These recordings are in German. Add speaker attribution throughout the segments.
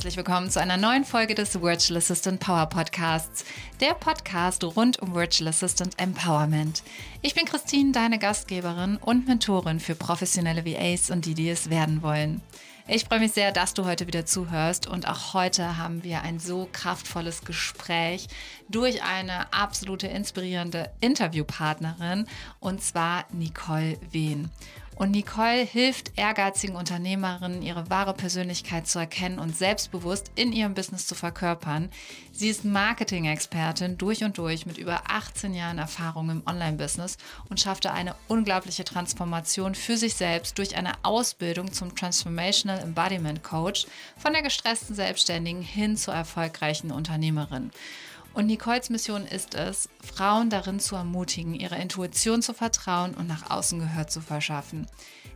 Speaker 1: herzlich willkommen zu einer neuen Folge des Virtual Assistant Power Podcasts, der Podcast rund um Virtual Assistant Empowerment. Ich bin Christine, deine Gastgeberin und Mentorin für professionelle VAs und die, die es werden wollen. Ich freue mich sehr, dass du heute wieder zuhörst und auch heute haben wir ein so kraftvolles Gespräch durch eine absolute inspirierende Interviewpartnerin und zwar Nicole Wehn. Und Nicole hilft ehrgeizigen Unternehmerinnen, ihre wahre Persönlichkeit zu erkennen und selbstbewusst in ihrem Business zu verkörpern. Sie ist Marketing-Expertin durch und durch mit über 18 Jahren Erfahrung im Online-Business und schaffte eine unglaubliche Transformation für sich selbst durch eine Ausbildung zum Transformational Embodiment Coach von der gestressten Selbstständigen hin zur erfolgreichen Unternehmerin. Und Nicoles Mission ist es, Frauen darin zu ermutigen, ihrer Intuition zu vertrauen und nach außen Gehör zu verschaffen.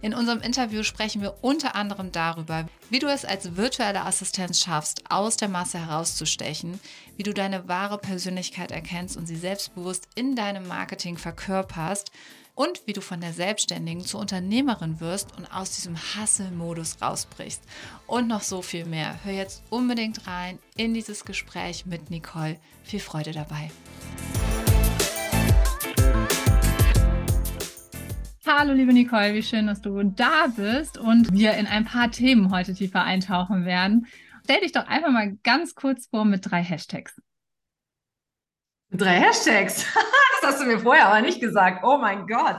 Speaker 1: In unserem Interview sprechen wir unter anderem darüber, wie du es als virtuelle Assistenz schaffst, aus der Masse herauszustechen, wie du deine wahre Persönlichkeit erkennst und sie selbstbewusst in deinem Marketing verkörperst und wie du von der Selbstständigen zur Unternehmerin wirst und aus diesem Hustle-Modus rausbrichst. Und noch so viel mehr. Hör jetzt unbedingt rein in dieses Gespräch mit Nicole. Viel Freude dabei. Hallo liebe Nicole, wie schön, dass du da bist und wir in ein paar Themen heute tiefer eintauchen werden. Stell dich doch einfach mal ganz kurz vor mit drei Hashtags.
Speaker 2: Drei Hashtags. hast du mir vorher aber nicht gesagt. Oh mein Gott.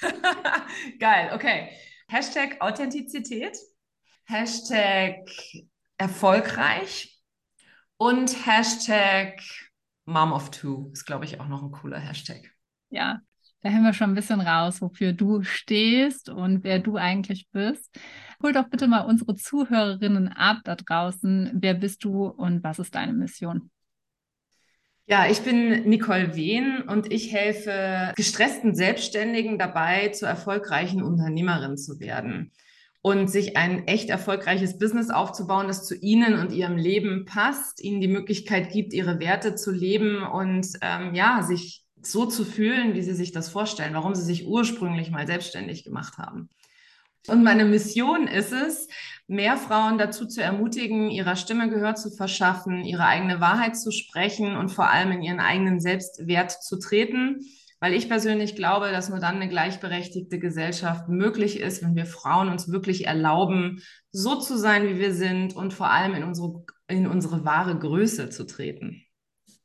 Speaker 2: Geil, okay. Hashtag Authentizität, Hashtag erfolgreich und Hashtag Mom of Two ist, glaube ich, auch noch ein cooler Hashtag.
Speaker 1: Ja, da haben wir schon ein bisschen raus, wofür du stehst und wer du eigentlich bist. Hol doch bitte mal unsere Zuhörerinnen ab da draußen. Wer bist du und was ist deine Mission?
Speaker 2: Ja, ich bin Nicole Wehn und ich helfe gestressten Selbstständigen dabei, zu erfolgreichen Unternehmerinnen zu werden und sich ein echt erfolgreiches Business aufzubauen, das zu ihnen und ihrem Leben passt, ihnen die Möglichkeit gibt, ihre Werte zu leben und ähm, ja, sich so zu fühlen, wie sie sich das vorstellen, warum sie sich ursprünglich mal selbstständig gemacht haben. Und meine Mission ist es, mehr Frauen dazu zu ermutigen, ihrer Stimme Gehör zu verschaffen, ihre eigene Wahrheit zu sprechen und vor allem in ihren eigenen Selbstwert zu treten. Weil ich persönlich glaube, dass nur dann eine gleichberechtigte Gesellschaft möglich ist, wenn wir Frauen uns wirklich erlauben, so zu sein, wie wir sind und vor allem in unsere, in unsere wahre Größe zu treten.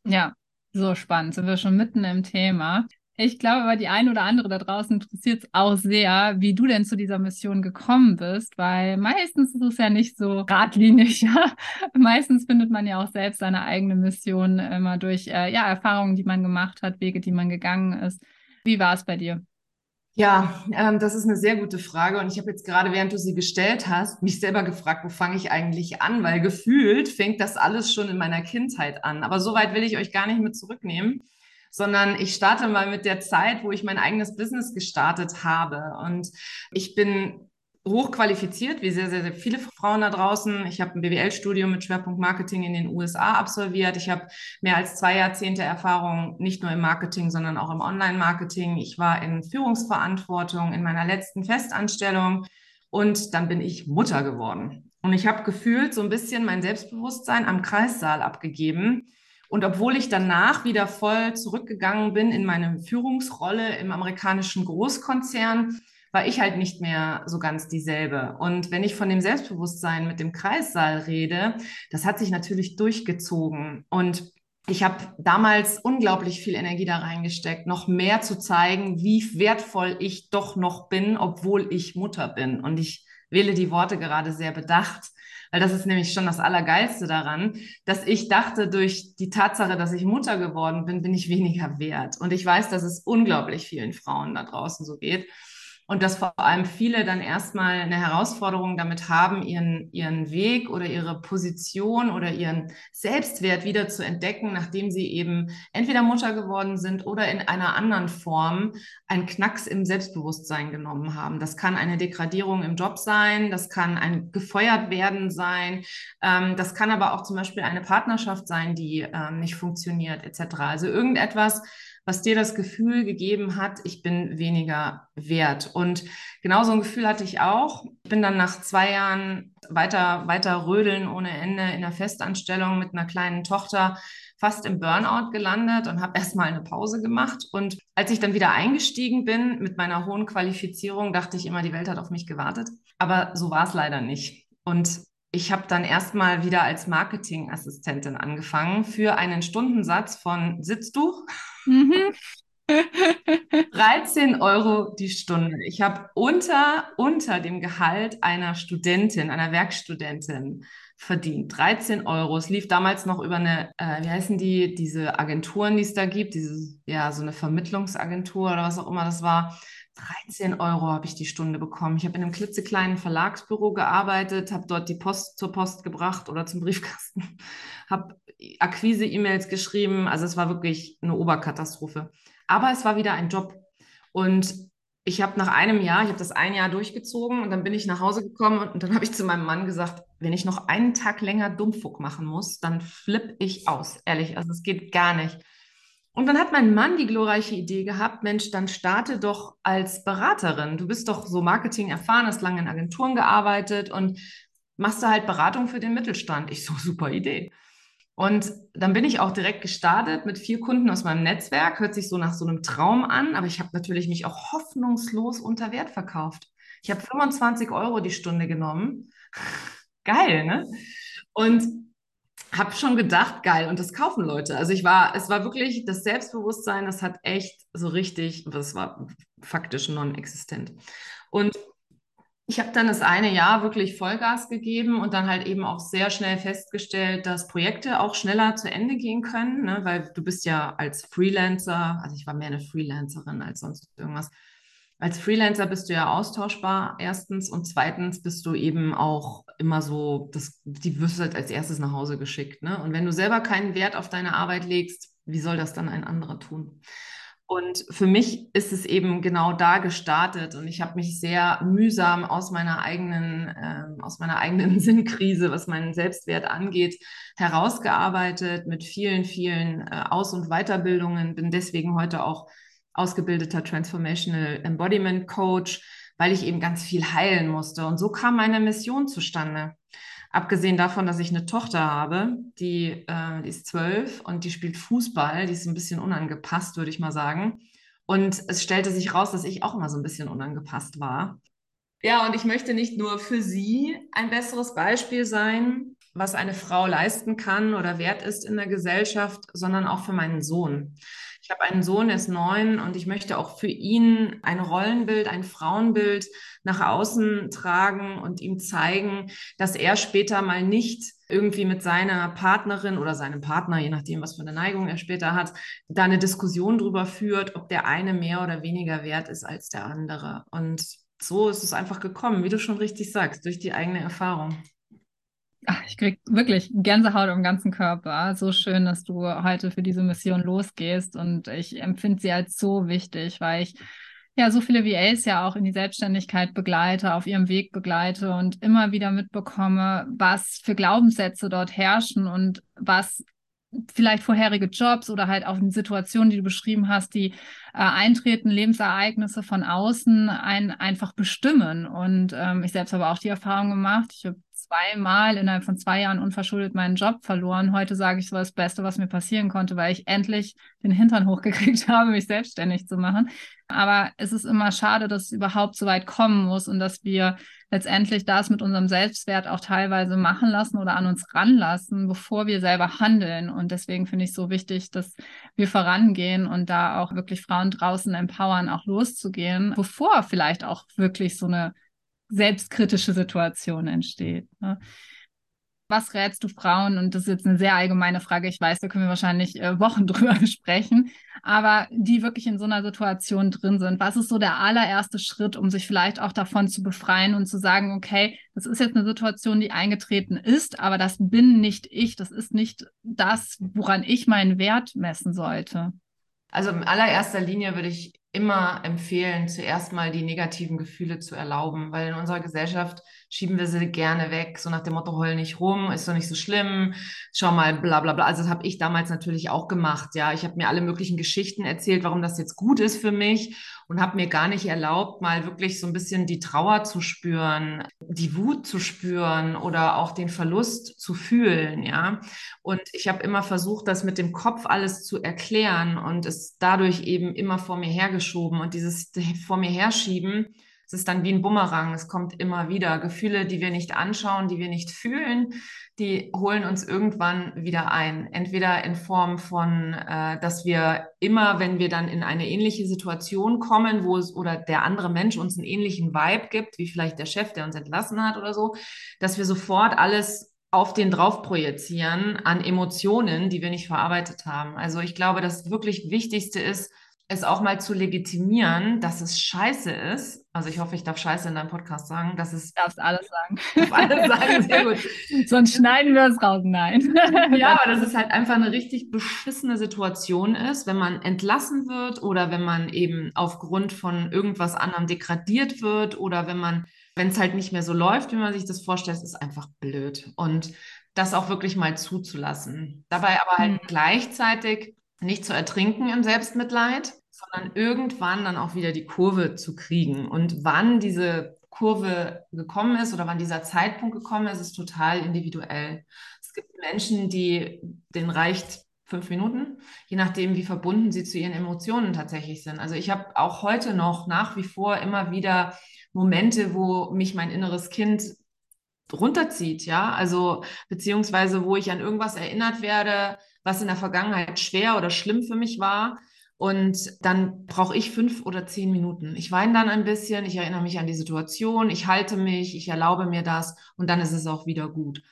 Speaker 1: Ja, so spannend. Sind wir schon mitten im Thema. Ich glaube aber, die eine oder andere da draußen interessiert es auch sehr, wie du denn zu dieser Mission gekommen bist, weil meistens ist es ja nicht so geradlinig. Ja? Meistens findet man ja auch selbst seine eigene Mission immer durch äh, ja, Erfahrungen, die man gemacht hat, Wege, die man gegangen ist. Wie war es bei dir?
Speaker 2: Ja, ähm, das ist eine sehr gute Frage. Und ich habe jetzt gerade, während du sie gestellt hast, mich selber gefragt, wo fange ich eigentlich an? Weil gefühlt fängt das alles schon in meiner Kindheit an. Aber so weit will ich euch gar nicht mit zurücknehmen sondern ich starte mal mit der Zeit, wo ich mein eigenes Business gestartet habe. Und ich bin hochqualifiziert, wie sehr, sehr, sehr viele Frauen da draußen. Ich habe ein BWL-Studium mit Schwerpunkt Marketing in den USA absolviert. Ich habe mehr als zwei Jahrzehnte Erfahrung nicht nur im Marketing, sondern auch im Online-Marketing. Ich war in Führungsverantwortung in meiner letzten Festanstellung und dann bin ich Mutter geworden. Und ich habe gefühlt so ein bisschen mein Selbstbewusstsein am Kreissaal abgegeben und obwohl ich danach wieder voll zurückgegangen bin in meine Führungsrolle im amerikanischen Großkonzern, war ich halt nicht mehr so ganz dieselbe. Und wenn ich von dem Selbstbewusstsein mit dem Kreissaal rede, das hat sich natürlich durchgezogen. Und ich habe damals unglaublich viel Energie da reingesteckt, noch mehr zu zeigen, wie wertvoll ich doch noch bin, obwohl ich Mutter bin. Und ich wähle die Worte gerade sehr bedacht, weil das ist nämlich schon das Allergeilste daran, dass ich dachte, durch die Tatsache, dass ich Mutter geworden bin, bin ich weniger wert. Und ich weiß, dass es unglaublich vielen Frauen da draußen so geht und dass vor allem viele dann erstmal eine Herausforderung damit haben, ihren, ihren Weg oder ihre Position oder ihren Selbstwert wieder zu entdecken, nachdem sie eben entweder Mutter geworden sind oder in einer anderen Form einen Knacks im Selbstbewusstsein genommen haben. Das kann eine Degradierung im Job sein, das kann ein gefeuert werden sein, ähm, das kann aber auch zum Beispiel eine Partnerschaft sein, die ähm, nicht funktioniert etc. Also irgendetwas, was dir das Gefühl gegeben hat, ich bin weniger wert. Und genau so ein Gefühl hatte ich auch. Ich bin dann nach zwei Jahren weiter, weiter rödeln ohne Ende in der Festanstellung mit einer kleinen Tochter fast im Burnout gelandet und habe erstmal eine Pause gemacht. Und als ich dann wieder eingestiegen bin mit meiner hohen Qualifizierung, dachte ich immer, die Welt hat auf mich gewartet. Aber so war es leider nicht. Und ich habe dann erstmal wieder als Marketingassistentin angefangen für einen Stundensatz von, sitzt du? Mhm. 13 Euro die Stunde. Ich habe unter, unter dem Gehalt einer Studentin, einer Werkstudentin verdient. 13 Euro. Es lief damals noch über eine, äh, wie heißen die, diese Agenturen, die es da gibt, diese, ja, so eine Vermittlungsagentur oder was auch immer das war. 13 Euro habe ich die Stunde bekommen. Ich habe in einem klitzekleinen Verlagsbüro gearbeitet, habe dort die Post zur Post gebracht oder zum Briefkasten, habe Akquise-E-Mails geschrieben. Also es war wirklich eine Oberkatastrophe. Aber es war wieder ein Job. Und ich habe nach einem Jahr, ich habe das ein Jahr durchgezogen und dann bin ich nach Hause gekommen und, dann habe ich zu meinem Mann gesagt, wenn ich noch einen Tag länger Dummfuck machen muss, dann flippe ich aus. Ehrlich, also es geht gar nicht. Und dann hat mein Mann die glorreiche Idee gehabt, Mensch, dann starte doch als Beraterin. Du bist doch so Marketing erfahren, hast lange in Agenturen gearbeitet und machst da halt Beratung für den Mittelstand. Ich so, super Idee. Und dann bin ich auch direkt gestartet mit vier Kunden aus meinem Netzwerk. Hört sich so nach so einem Traum an, aber ich habe natürlich mich auch hoffnungslos unter Wert verkauft. Ich habe 25 Euro die Stunde genommen. Geil, ne? Und habe schon gedacht, geil, und das kaufen Leute. Also ich war, es war wirklich das Selbstbewusstsein, das hat echt so richtig, das war faktisch non-existent. Und ich habe dann das eine Jahr wirklich Vollgas gegeben und dann halt eben auch sehr schnell festgestellt, dass Projekte auch schneller zu Ende gehen können, ne? weil du bist ja als Freelancer, also ich war mehr eine Freelancerin als sonst irgendwas, als Freelancer bist du ja austauschbar, erstens. Und zweitens bist du eben auch immer so, das, die wirst halt als erstes nach Hause geschickt. Ne? Und wenn du selber keinen Wert auf deine Arbeit legst, wie soll das dann ein anderer tun? Und für mich ist es eben genau da gestartet und ich habe mich sehr mühsam aus meiner eigenen, äh, aus meiner eigenen Sinnkrise, was meinen Selbstwert angeht, herausgearbeitet mit vielen, vielen äh, Aus- und Weiterbildungen. Bin deswegen heute auch ausgebildeter Transformational Embodiment Coach, weil ich eben ganz viel heilen musste. Und so kam meine Mission zustande. Abgesehen davon, dass ich eine Tochter habe, die, äh, die ist zwölf und die spielt Fußball, die ist ein bisschen unangepasst, würde ich mal sagen. Und es stellte sich raus, dass ich auch immer so ein bisschen unangepasst war. Ja, und ich möchte nicht nur für sie ein besseres Beispiel sein, was eine Frau leisten kann oder wert ist in der Gesellschaft, sondern auch für meinen Sohn. Ich habe einen Sohn, der ist neun und ich möchte auch für ihn ein Rollenbild, ein Frauenbild nach außen tragen und ihm zeigen, dass er später mal nicht irgendwie mit seiner Partnerin oder seinem Partner, je nachdem, was für eine Neigung er später hat, da eine Diskussion drüber führt, ob der eine mehr oder weniger wert ist als der andere. Und so ist es einfach gekommen, wie du schon richtig sagst, durch die eigene Erfahrung.
Speaker 1: Ach, ich krieg wirklich Gänsehaut im ganzen Körper. So schön, dass du heute für diese Mission losgehst und ich empfinde sie als so wichtig, weil ich ja so viele VAs ja auch in die Selbstständigkeit begleite, auf ihrem Weg begleite und immer wieder mitbekomme, was für Glaubenssätze dort herrschen und was vielleicht vorherige Jobs oder halt auch die Situationen, die du beschrieben hast, die äh, eintreten, Lebensereignisse von außen einen einfach bestimmen. Und ähm, ich selbst habe auch die Erfahrung gemacht. Ich habe zweimal innerhalb von zwei Jahren unverschuldet meinen Job verloren. Heute sage ich, es war das Beste, was mir passieren konnte, weil ich endlich den Hintern hochgekriegt habe, mich selbstständig zu machen. Aber es ist immer schade, dass es überhaupt so weit kommen muss und dass wir letztendlich das mit unserem Selbstwert auch teilweise machen lassen oder an uns ranlassen, bevor wir selber handeln. Und deswegen finde ich es so wichtig, dass wir vorangehen und da auch wirklich Frauen draußen empowern, auch loszugehen, bevor vielleicht auch wirklich so eine selbstkritische Situation entsteht. Ne? Was rätst du Frauen? Und das ist jetzt eine sehr allgemeine Frage. Ich weiß, da können wir wahrscheinlich äh, Wochen drüber sprechen, aber die wirklich in so einer Situation drin sind. Was ist so der allererste Schritt, um sich vielleicht auch davon zu befreien und zu sagen, okay, das ist jetzt eine Situation, die eingetreten ist, aber das bin nicht ich. Das ist nicht das, woran ich meinen Wert messen sollte.
Speaker 2: Also in allererster Linie würde ich immer empfehlen, zuerst mal die negativen Gefühle zu erlauben, weil in unserer Gesellschaft schieben wir sie gerne weg, so nach dem Motto, heul nicht rum, ist doch nicht so schlimm, schau mal, bla bla bla. Also das habe ich damals natürlich auch gemacht, ja. Ich habe mir alle möglichen Geschichten erzählt, warum das jetzt gut ist für mich und habe mir gar nicht erlaubt, mal wirklich so ein bisschen die Trauer zu spüren, die Wut zu spüren oder auch den Verlust zu fühlen, ja. Und ich habe immer versucht, das mit dem Kopf alles zu erklären und es dadurch eben immer vor mir hergeschoben und dieses vor mir herschieben, es ist dann wie ein Bumerang, es kommt immer wieder. Gefühle, die wir nicht anschauen, die wir nicht fühlen, die holen uns irgendwann wieder ein. Entweder in Form von, äh, dass wir immer, wenn wir dann in eine ähnliche Situation kommen, wo es oder der andere Mensch uns einen ähnlichen Vibe gibt, wie vielleicht der Chef, der uns entlassen hat oder so, dass wir sofort alles auf den drauf projizieren an Emotionen, die wir nicht verarbeitet haben. Also ich glaube, das wirklich Wichtigste ist, es auch mal zu legitimieren, dass es scheiße ist. Also ich hoffe, ich darf scheiße in deinem Podcast sagen, dass es.
Speaker 1: Du darfst alles sagen.
Speaker 2: Alles sagen, sehr gut.
Speaker 1: Sonst schneiden wir es raus. Nein.
Speaker 2: ja, aber dass es halt einfach eine richtig beschissene Situation ist, wenn man entlassen wird oder wenn man eben aufgrund von irgendwas anderem degradiert wird oder wenn man, wenn es halt nicht mehr so läuft, wie man sich das vorstellt, ist einfach blöd. Und das auch wirklich mal zuzulassen. Dabei aber halt mhm. gleichzeitig nicht zu ertrinken im Selbstmitleid, sondern irgendwann dann auch wieder die Kurve zu kriegen. Und wann diese Kurve gekommen ist oder wann dieser Zeitpunkt gekommen ist, ist total individuell. Es gibt Menschen, die denen reicht fünf Minuten, je nachdem, wie verbunden sie zu ihren Emotionen tatsächlich sind. Also ich habe auch heute noch nach wie vor immer wieder Momente, wo mich mein inneres Kind runterzieht, ja, also beziehungsweise wo ich an irgendwas erinnert werde, was in der Vergangenheit schwer oder schlimm für mich war. Und dann brauche ich fünf oder zehn Minuten. Ich weine dann ein bisschen, ich erinnere mich an die Situation, ich halte mich, ich erlaube mir das und dann ist es auch wieder gut.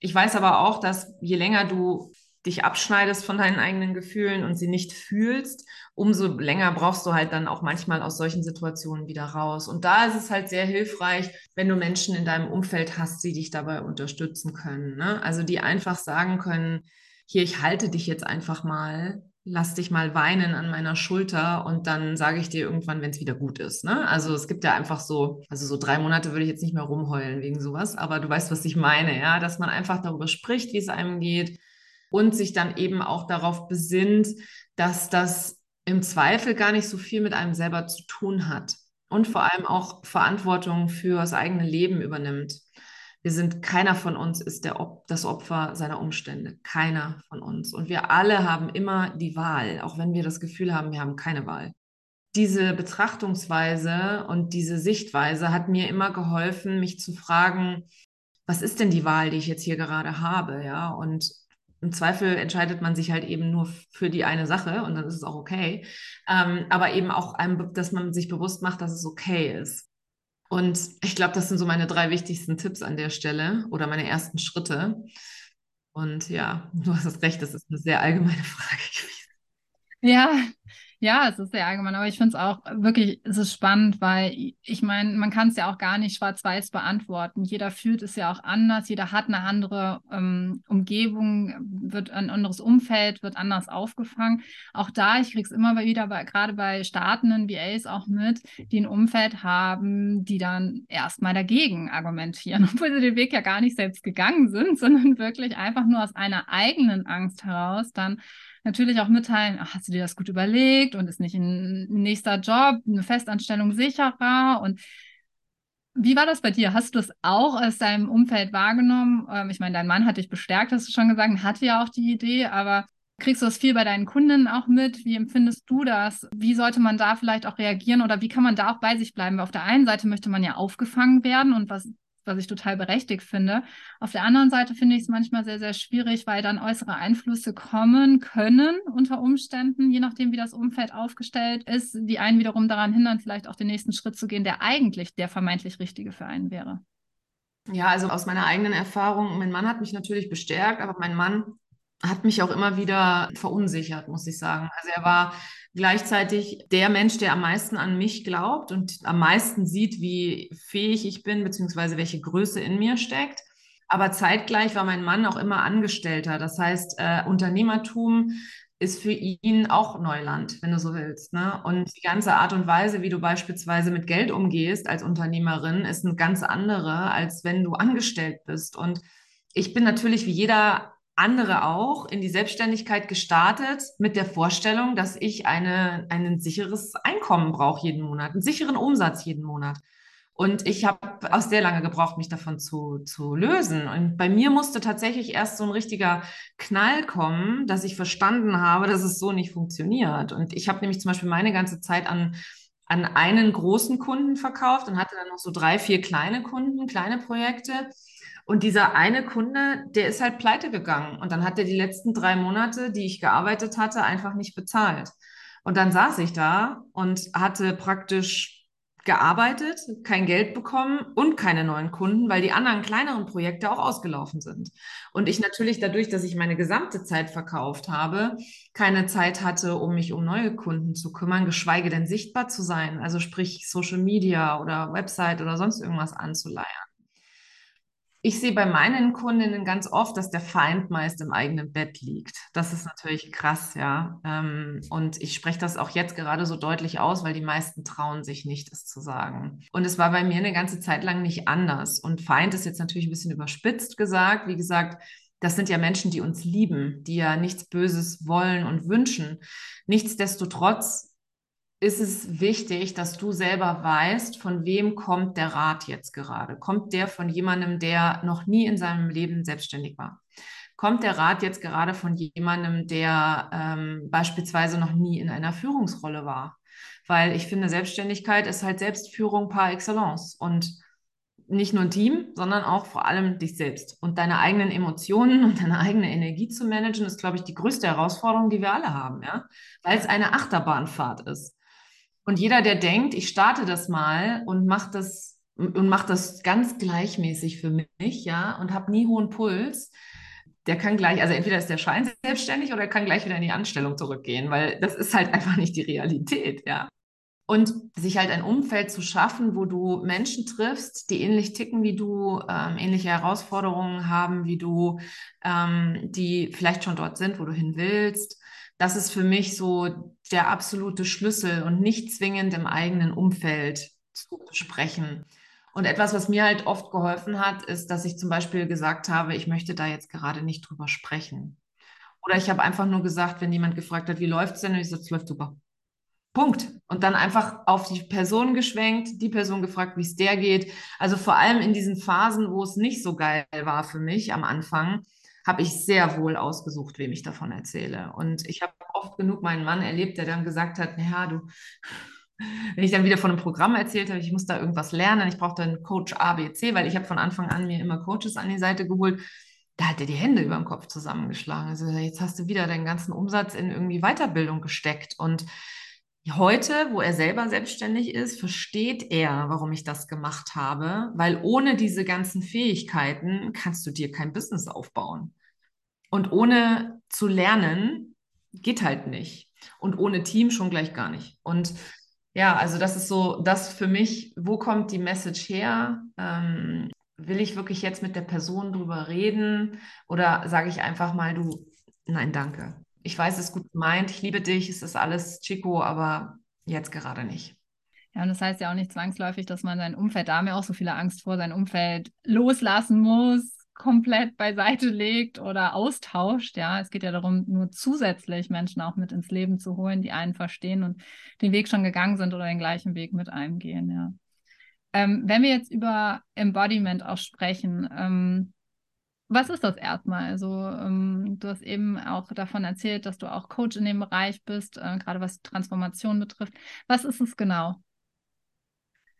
Speaker 2: Ich weiß aber auch, dass je länger du dich abschneidest von deinen eigenen Gefühlen und sie nicht fühlst, umso länger brauchst du halt dann auch manchmal aus solchen Situationen wieder raus. Und da ist es halt sehr hilfreich, wenn du Menschen in deinem Umfeld hast, die dich dabei unterstützen können. Ne? Also die einfach sagen können, hier, ich halte dich jetzt einfach mal, lass dich mal weinen an meiner Schulter und dann sage ich dir irgendwann, wenn es wieder gut ist. Ne? Also es gibt ja einfach so, also so drei Monate würde ich jetzt nicht mehr rumheulen wegen sowas, aber du weißt, was ich meine, ja, dass man einfach darüber spricht, wie es einem geht und sich dann eben auch darauf besinnt, dass das im Zweifel gar nicht so viel mit einem selber zu tun hat und vor allem auch Verantwortung für das eigene Leben übernimmt. Wir sind, keiner von uns ist der Op das Opfer seiner Umstände. Keiner von uns. Und wir alle haben immer die Wahl, auch wenn wir das Gefühl haben, wir haben keine Wahl. Diese Betrachtungsweise und diese Sichtweise hat mir immer geholfen, mich zu fragen, was ist denn die Wahl, die ich jetzt hier gerade habe? Ja, und im Zweifel entscheidet man sich halt eben nur für die eine Sache und dann ist es auch okay. Ähm, aber eben auch, einem, dass man sich bewusst macht, dass es okay ist. Und ich glaube, das sind so meine drei wichtigsten Tipps an der Stelle oder meine ersten Schritte. Und ja, du hast recht, das ist eine sehr allgemeine Frage gewesen.
Speaker 1: Ja, ja, es ist sehr allgemein, aber ich finde es auch wirklich, es ist spannend, weil ich meine, man kann es ja auch gar nicht schwarz-weiß beantworten. Jeder fühlt es ja auch anders, jeder hat eine andere ähm, Umgebung, wird ein anderes Umfeld, wird anders aufgefangen. Auch da, ich kriege es immer wieder, gerade bei startenden VAs auch mit, die ein Umfeld haben, die dann erstmal dagegen argumentieren, obwohl sie den Weg ja gar nicht selbst gegangen sind, sondern wirklich einfach nur aus einer eigenen Angst heraus dann natürlich auch mitteilen, ach, hast du dir das gut überlegt und ist nicht ein nächster Job, eine Festanstellung sicherer und wie war das bei dir? Hast du das auch aus deinem Umfeld wahrgenommen? Ähm, ich meine, dein Mann hat dich bestärkt, hast du schon gesagt, hatte ja auch die Idee, aber kriegst du das viel bei deinen Kunden auch mit? Wie empfindest du das? Wie sollte man da vielleicht auch reagieren oder wie kann man da auch bei sich bleiben? Weil auf der einen Seite möchte man ja aufgefangen werden und was was ich total berechtigt finde. Auf der anderen Seite finde ich es manchmal sehr, sehr schwierig, weil dann äußere Einflüsse kommen können unter Umständen, je nachdem, wie das Umfeld aufgestellt ist, die einen wiederum daran hindern, vielleicht auch den nächsten Schritt zu gehen, der eigentlich der vermeintlich richtige für einen wäre.
Speaker 2: Ja, also aus meiner eigenen Erfahrung, mein Mann hat mich natürlich bestärkt, aber mein Mann hat mich auch immer wieder verunsichert, muss ich sagen. Also er war gleichzeitig der Mensch, der am meisten an mich glaubt und am meisten sieht, wie fähig ich bin, beziehungsweise welche Größe in mir steckt. Aber zeitgleich war mein Mann auch immer Angestellter. Das heißt, äh, Unternehmertum ist für ihn auch Neuland, wenn du so willst. Ne? Und die ganze Art und Weise, wie du beispielsweise mit Geld umgehst als Unternehmerin, ist eine ganz andere, als wenn du angestellt bist. Und ich bin natürlich wie jeder andere auch in die Selbstständigkeit gestartet mit der Vorstellung, dass ich eine, ein sicheres Einkommen brauche jeden Monat, einen sicheren Umsatz jeden Monat. Und ich habe auch sehr lange gebraucht, mich davon zu, zu lösen. Und bei mir musste tatsächlich erst so ein richtiger Knall kommen, dass ich verstanden habe, dass es so nicht funktioniert. Und ich habe nämlich zum Beispiel meine ganze Zeit an, an einen großen Kunden verkauft und hatte dann noch so drei, vier kleine Kunden, kleine Projekte. Und dieser eine Kunde, der ist halt pleite gegangen. Und dann hat er die letzten drei Monate, die ich gearbeitet hatte, einfach nicht bezahlt. Und dann saß ich da und hatte praktisch gearbeitet, kein Geld bekommen und keine neuen Kunden, weil die anderen kleineren Projekte auch ausgelaufen sind. Und ich natürlich dadurch, dass ich meine gesamte Zeit verkauft habe, keine Zeit hatte, um mich um neue Kunden zu kümmern, geschweige denn sichtbar zu sein, also sprich Social Media oder Website oder sonst irgendwas anzuleiern. Ich sehe bei meinen Kundinnen ganz oft, dass der Feind meist im eigenen Bett liegt. Das ist natürlich krass, ja. Ähm, und ich spreche das auch jetzt gerade so deutlich aus, weil die meisten trauen sich nicht, es zu sagen. Und es war bei mir eine ganze Zeit lang nicht anders. Und Feind ist jetzt natürlich ein bisschen überspitzt gesagt. Wie gesagt, das sind ja Menschen, die uns lieben, die ja nichts Böses wollen und wünschen. Nichtsdestotrotz ist es wichtig, dass du selber weißt, von wem kommt der Rat jetzt gerade. Kommt der von jemandem, der noch nie in seinem Leben selbstständig war? Kommt der Rat jetzt gerade von jemandem, der ähm, beispielsweise noch nie in einer Führungsrolle war? Weil ich finde, Selbstständigkeit ist halt Selbstführung par excellence und nicht nur ein Team, sondern auch vor allem dich selbst und deine eigenen Emotionen und deine eigene Energie zu managen, ist, glaube ich, die größte Herausforderung, die wir alle haben, ja, weil es eine Achterbahnfahrt ist. Und jeder, der denkt, ich starte das mal und mache das und mache das ganz gleichmäßig für mich, ja, und habe nie hohen Puls, der kann gleich, also entweder ist der Schein selbstständig oder er kann gleich wieder in die Anstellung zurückgehen, weil das ist halt einfach nicht die Realität, ja. Und sich halt ein Umfeld zu schaffen, wo du Menschen triffst, die ähnlich ticken wie du, ähm, ähnliche Herausforderungen haben wie du, ähm, die vielleicht schon dort sind, wo du hin willst, das ist für mich so der absolute Schlüssel und nicht zwingend im eigenen Umfeld zu besprechen. Und etwas, was mir halt oft geholfen hat, ist, dass ich zum Beispiel gesagt habe, ich möchte da jetzt gerade nicht drüber sprechen. Oder ich habe einfach nur gesagt, wenn jemand gefragt hat, wie läuft es denn? Und ich sage, es läuft super. Punkt. Und dann einfach auf die Person geschwenkt, die Person gefragt, wie es der geht. Also vor allem in diesen Phasen, wo es nicht so geil war für mich am Anfang, habe ich sehr wohl ausgesucht, wem ich davon erzähle. Und ich habe oft genug meinen Mann erlebt, der dann gesagt hat, naja, du, wenn ich dann wieder von einem Programm erzählt habe, ich muss da irgendwas lernen, ich brauche dann Coach A, B, C, weil ich habe von Anfang an mir immer Coaches an die Seite geholt, da hat er die Hände über den Kopf zusammengeschlagen. Also jetzt hast du wieder deinen ganzen Umsatz in irgendwie Weiterbildung gesteckt und Heute, wo er selber selbstständig ist, versteht er, warum ich das gemacht habe, weil ohne diese ganzen Fähigkeiten kannst du dir kein Business aufbauen. Und ohne zu lernen geht halt nicht. Und ohne Team schon gleich gar nicht. Und ja, also das ist so das für mich, wo kommt die Message her? Ähm, will ich wirklich jetzt mit der Person drüber reden oder sage ich einfach mal, du, nein, danke ich weiß, es ist gut gemeint, ich liebe dich, es ist alles Chico, aber jetzt gerade nicht.
Speaker 1: Ja, und das heißt ja auch nicht zwangsläufig, dass man sein Umfeld, da haben wir auch so viele Angst vor, sein Umfeld loslassen muss, komplett beiseite legt oder austauscht. Ja, es geht ja darum, nur zusätzlich Menschen auch mit ins Leben zu holen, die einen verstehen und den Weg schon gegangen sind oder den gleichen Weg mit einem gehen. Ja. Ähm, wenn wir jetzt über Embodiment auch sprechen, ähm, was ist das erstmal? Also, ähm, du hast eben auch davon erzählt, dass du auch Coach in dem Bereich bist, äh, gerade was Transformation betrifft. Was ist es genau?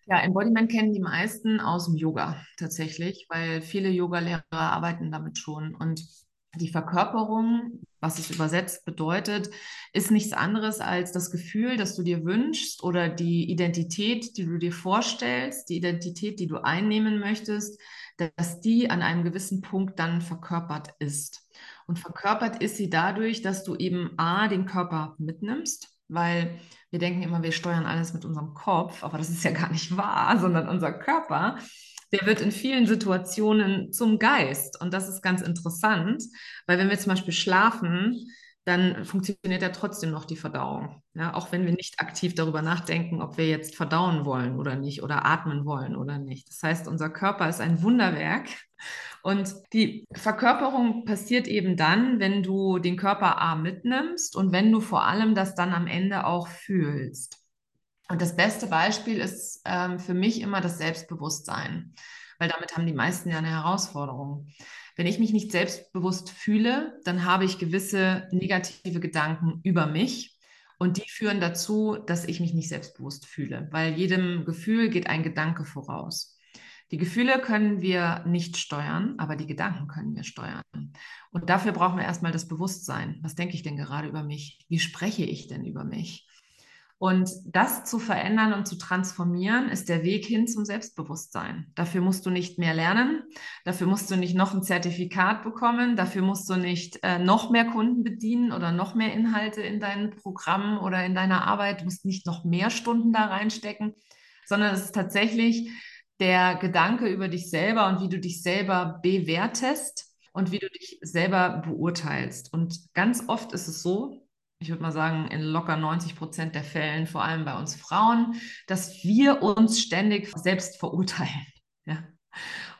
Speaker 2: Ja, Embodiment kennen die meisten aus dem Yoga tatsächlich, weil viele Yogalehrer arbeiten damit schon. Und die Verkörperung, was es übersetzt bedeutet, ist nichts anderes als das Gefühl, das du dir wünschst oder die Identität, die du dir vorstellst, die Identität, die du einnehmen möchtest, dass die an einem gewissen Punkt dann verkörpert ist. Und verkörpert ist sie dadurch, dass du eben A, den Körper mitnimmst, weil wir denken immer, wir steuern alles mit unserem Kopf, aber das ist ja gar nicht wahr, sondern unser Körper, der wird in vielen Situationen zum Geist. Und das ist ganz interessant, weil wenn wir zum Beispiel schlafen, dann funktioniert ja trotzdem noch die Verdauung. Ja, auch wenn wir nicht aktiv darüber nachdenken, ob wir jetzt verdauen wollen oder nicht oder atmen wollen oder nicht. Das heißt, unser Körper ist ein Wunderwerk. Und die Verkörperung passiert eben dann, wenn du den Körper A mitnimmst und wenn du vor allem das dann am Ende auch fühlst. Und das beste Beispiel ist ähm, für mich immer das Selbstbewusstsein, weil damit haben die meisten ja eine Herausforderung. Wenn ich mich nicht selbstbewusst fühle, dann habe ich gewisse negative Gedanken über mich und die führen dazu, dass ich mich nicht selbstbewusst fühle, weil jedem Gefühl geht ein Gedanke voraus. Die Gefühle können wir nicht steuern, aber die Gedanken können wir steuern. Und dafür brauchen wir erstmal das Bewusstsein. Was denke ich denn gerade über mich? Wie spreche ich denn über mich? Und das zu verändern und zu transformieren, ist der Weg hin zum Selbstbewusstsein. Dafür musst du nicht mehr lernen, dafür musst du nicht noch ein Zertifikat bekommen, dafür musst du nicht äh, noch mehr Kunden bedienen oder noch mehr Inhalte in deinen Programmen oder in deiner Arbeit, du musst nicht noch mehr Stunden da reinstecken, sondern es ist tatsächlich der Gedanke über dich selber und wie du dich selber bewertest und wie du dich selber beurteilst. Und ganz oft ist es so, ich würde mal sagen, in locker 90 Prozent der Fällen, vor allem bei uns Frauen, dass wir uns ständig selbst verurteilen. Ja?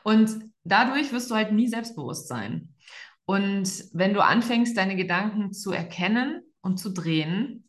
Speaker 2: Und dadurch wirst du halt nie selbstbewusst sein. Und wenn du anfängst, deine Gedanken zu erkennen und zu drehen,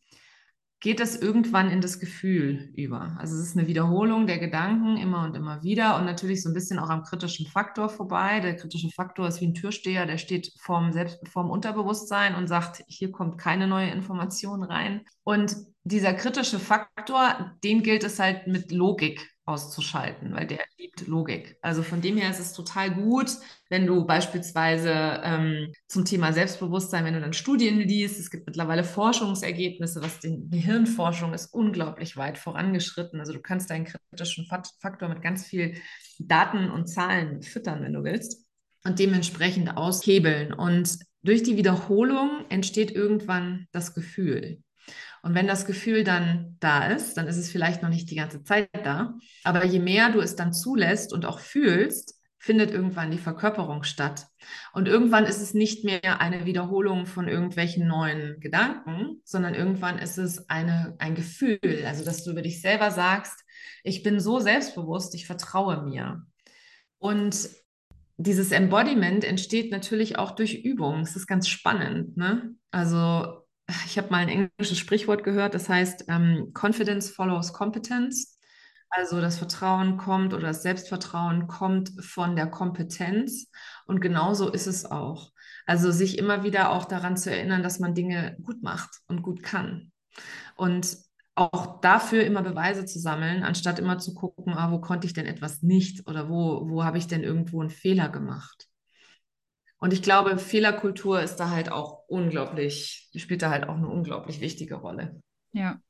Speaker 2: geht es irgendwann in das Gefühl über. Also es ist eine Wiederholung der Gedanken immer und immer wieder und natürlich so ein bisschen auch am kritischen Faktor vorbei. Der kritische Faktor ist wie ein Türsteher, der steht vorm, Selbst vorm Unterbewusstsein und sagt, hier kommt keine neue Information rein. Und dieser kritische Faktor, den gilt es halt mit Logik auszuschalten, weil der liebt Logik. Also von dem her ist es total gut, wenn du beispielsweise ähm, zum Thema Selbstbewusstsein, wenn du dann Studien liest, es gibt mittlerweile Forschungsergebnisse, was die Gehirnforschung ist unglaublich weit vorangeschritten. Also du kannst deinen kritischen Faktor mit ganz viel Daten und Zahlen füttern, wenn du willst, und dementsprechend aushebeln. Und durch die Wiederholung entsteht irgendwann das Gefühl. Und wenn das Gefühl dann da ist, dann ist es vielleicht noch nicht die ganze Zeit da. Aber je mehr du es dann zulässt und auch fühlst, findet irgendwann die Verkörperung statt. Und irgendwann ist es nicht mehr eine Wiederholung von irgendwelchen neuen Gedanken, sondern irgendwann ist es eine, ein Gefühl, also dass du über dich selber sagst, ich bin so selbstbewusst, ich vertraue mir. Und dieses Embodiment entsteht natürlich auch durch Übung. Es ist ganz spannend. Ne? Also ich habe mal ein englisches Sprichwort gehört, das heißt, ähm, Confidence follows Competence. Also das Vertrauen kommt oder das Selbstvertrauen kommt von der Kompetenz. Und genauso ist es auch. Also sich immer wieder auch daran zu erinnern, dass man Dinge gut macht und gut kann. Und auch dafür immer Beweise zu sammeln, anstatt immer zu gucken, ah, wo konnte ich denn etwas nicht oder wo, wo habe ich denn irgendwo einen Fehler gemacht. Und ich glaube, Fehlerkultur ist da halt auch unglaublich, spielt da halt auch eine unglaublich wichtige Rolle.
Speaker 1: Ja.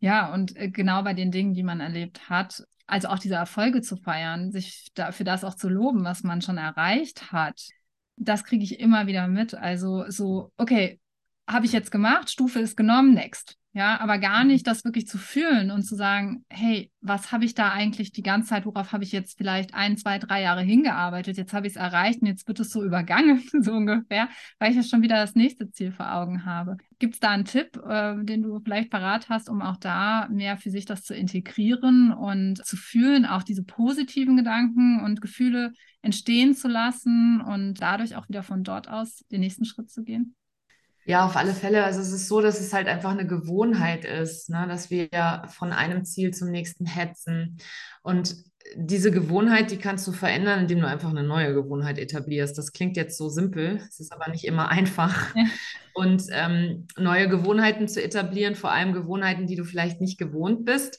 Speaker 1: Ja, und äh, genau bei den Dingen, die man erlebt hat, also auch diese Erfolge zu feiern, sich da, für das auch zu loben, was man schon erreicht hat, das kriege ich immer wieder mit. Also so, okay, habe ich jetzt gemacht, Stufe ist genommen, next. Ja, aber gar nicht das wirklich zu fühlen und zu sagen, hey, was habe ich da eigentlich die ganze Zeit, worauf habe ich jetzt vielleicht ein, zwei, drei Jahre hingearbeitet, jetzt habe ich es erreicht und jetzt wird es so übergangen, so ungefähr, weil ich ja schon wieder das nächste Ziel vor Augen habe. Gibt es da einen Tipp, äh, den du vielleicht parat hast, um auch da mehr für sich das zu integrieren und zu fühlen, auch diese positiven Gedanken und Gefühle entstehen zu lassen und dadurch auch wieder von dort aus den nächsten Schritt zu gehen?
Speaker 2: Ja, auf alle Fälle. Also es ist so, dass es halt einfach eine Gewohnheit ist, ne? dass wir ja von einem Ziel zum nächsten hetzen. Und diese Gewohnheit, die kannst du verändern, indem du einfach eine neue Gewohnheit etablierst. Das klingt jetzt so simpel, es ist aber nicht immer einfach. Ja. Und ähm, neue Gewohnheiten zu etablieren, vor allem Gewohnheiten, die du vielleicht nicht gewohnt bist,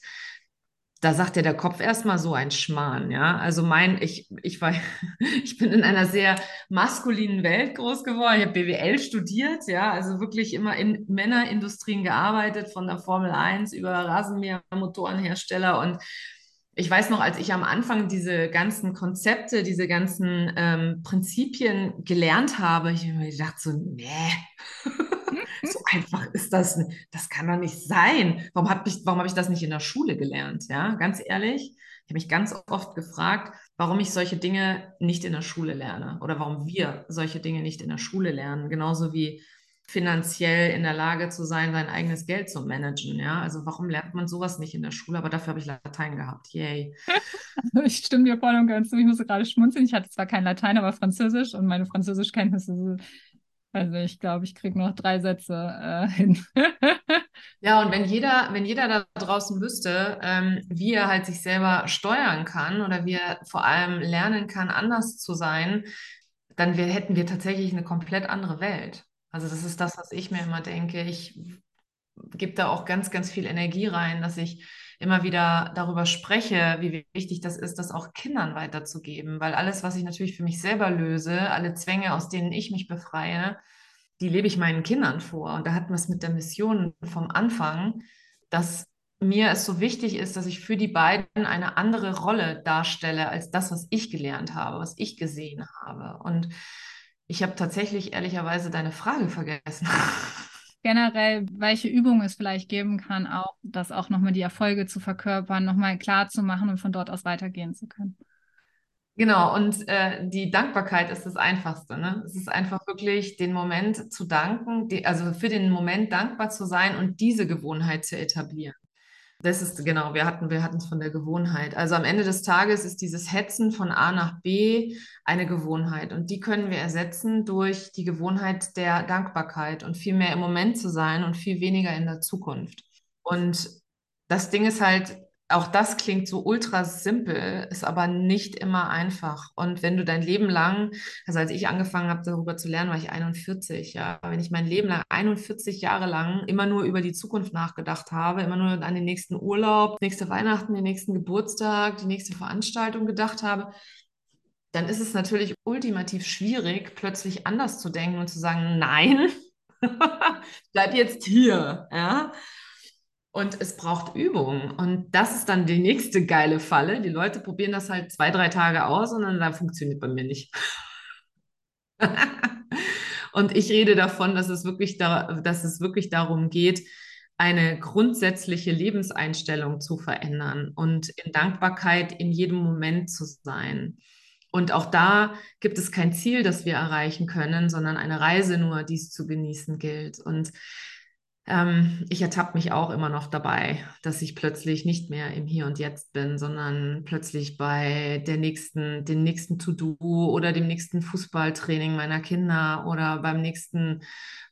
Speaker 2: da sagt ja der Kopf erstmal so ein Schmarrn, ja. Also mein, ich, ich war, ich bin in einer sehr maskulinen Welt groß geworden. Ich habe BWL studiert, ja, also wirklich immer in Männerindustrien gearbeitet, von der Formel 1 über Rasenmähermotorenhersteller und ich weiß noch, als ich am Anfang diese ganzen Konzepte, diese ganzen ähm, Prinzipien gelernt habe, ich habe mir gedacht so, nee, so einfach ist das, das kann doch nicht sein. Warum habe ich, hab ich das nicht in der Schule gelernt? Ja, ganz ehrlich, ich habe mich ganz oft gefragt, warum ich solche Dinge nicht in der Schule lerne oder warum wir solche Dinge nicht in der Schule lernen. Genauso wie finanziell in der Lage zu sein, sein eigenes Geld zu managen. Ja, also warum lernt man sowas nicht in der Schule? Aber dafür habe ich Latein gehabt. Yay.
Speaker 1: Also ich stimme dir voll und ganz zu. Ich musste gerade schmunzeln. Ich hatte zwar kein Latein, aber Französisch und meine Französischkenntnisse sind also ich glaube, ich kriege noch drei Sätze äh, hin.
Speaker 2: ja, und wenn jeder, wenn jeder da draußen wüsste, ähm, wie er halt sich selber steuern kann oder wie er vor allem lernen kann, anders zu sein, dann wir, hätten wir tatsächlich eine komplett andere Welt. Also das ist das, was ich mir immer denke. Ich gebe da auch ganz, ganz viel Energie rein, dass ich immer wieder darüber spreche, wie wichtig das ist, das auch Kindern weiterzugeben. Weil alles, was ich natürlich für mich selber löse, alle Zwänge, aus denen ich mich befreie, die lebe ich meinen Kindern vor. Und da hatten wir es mit der Mission vom Anfang, dass mir es so wichtig ist, dass ich für die beiden eine andere Rolle darstelle als das, was ich gelernt habe, was ich gesehen habe. Und ich habe tatsächlich ehrlicherweise deine Frage vergessen.
Speaker 1: generell, welche Übungen es vielleicht geben kann, auch das auch nochmal die Erfolge zu verkörpern, nochmal klar zu machen und von dort aus weitergehen zu können.
Speaker 2: Genau, und äh, die Dankbarkeit ist das Einfachste. Ne? Es ist einfach wirklich den Moment zu danken, die, also für den Moment dankbar zu sein und diese Gewohnheit zu etablieren. Das ist genau, wir hatten wir es von der Gewohnheit. Also am Ende des Tages ist dieses Hetzen von A nach B eine Gewohnheit und die können wir ersetzen durch die Gewohnheit der Dankbarkeit und viel mehr im Moment zu sein und viel weniger in der Zukunft. Und das Ding ist halt, auch das klingt so ultra simpel, ist aber nicht immer einfach. Und wenn du dein Leben lang, also als ich angefangen habe, darüber zu lernen, war ich 41, ja. Wenn ich mein Leben lang, 41 Jahre lang, immer nur über die Zukunft nachgedacht habe, immer nur an den nächsten Urlaub, nächste Weihnachten, den nächsten Geburtstag, die nächste Veranstaltung gedacht habe, dann ist es natürlich ultimativ schwierig, plötzlich anders zu denken und zu sagen, nein, bleib jetzt hier, ja. Und es braucht Übung. Und das ist dann die nächste geile Falle. Die Leute probieren das halt zwei, drei Tage aus und dann, dann funktioniert bei mir nicht. und ich rede davon, dass es wirklich da, dass es wirklich darum geht, eine grundsätzliche Lebenseinstellung zu verändern und in Dankbarkeit in jedem Moment zu sein. Und auch da gibt es kein Ziel, das wir erreichen können, sondern eine Reise nur, die es zu genießen gilt. Und ähm, ich ertappe mich auch immer noch dabei, dass ich plötzlich nicht mehr im Hier und Jetzt bin, sondern plötzlich bei der nächsten, dem nächsten To-Do oder dem nächsten Fußballtraining meiner Kinder oder beim nächsten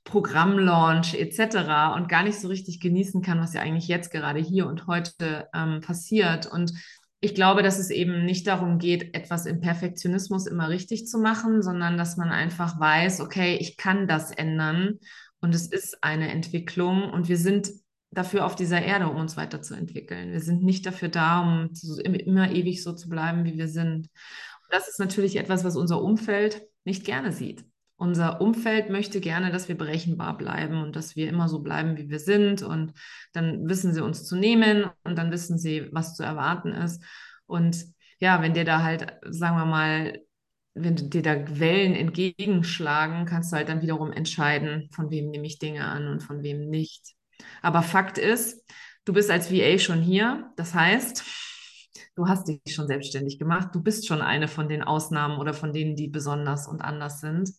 Speaker 2: Programmlaunch etc. und gar nicht so richtig genießen kann, was ja eigentlich jetzt gerade hier und heute ähm, passiert. Und ich glaube, dass es eben nicht darum geht, etwas im Perfektionismus immer richtig zu machen, sondern dass man einfach weiß, okay, ich kann das ändern und es ist eine Entwicklung und wir sind dafür auf dieser Erde, um uns weiterzuentwickeln. Wir sind nicht dafür da, um zu, immer ewig so zu bleiben, wie wir sind. Und das ist natürlich etwas, was unser Umfeld nicht gerne sieht. Unser Umfeld möchte gerne, dass wir berechenbar bleiben und dass wir immer so bleiben, wie wir sind. Und dann wissen sie uns zu nehmen und dann wissen sie, was zu erwarten ist. Und ja, wenn dir da halt, sagen wir mal, wenn dir da Wellen entgegenschlagen, kannst du halt dann wiederum entscheiden, von wem nehme ich Dinge an und von wem nicht. Aber Fakt ist, du bist als VA schon hier. Das heißt, du hast dich schon selbstständig gemacht. Du bist schon eine von den Ausnahmen oder von denen, die besonders und anders sind.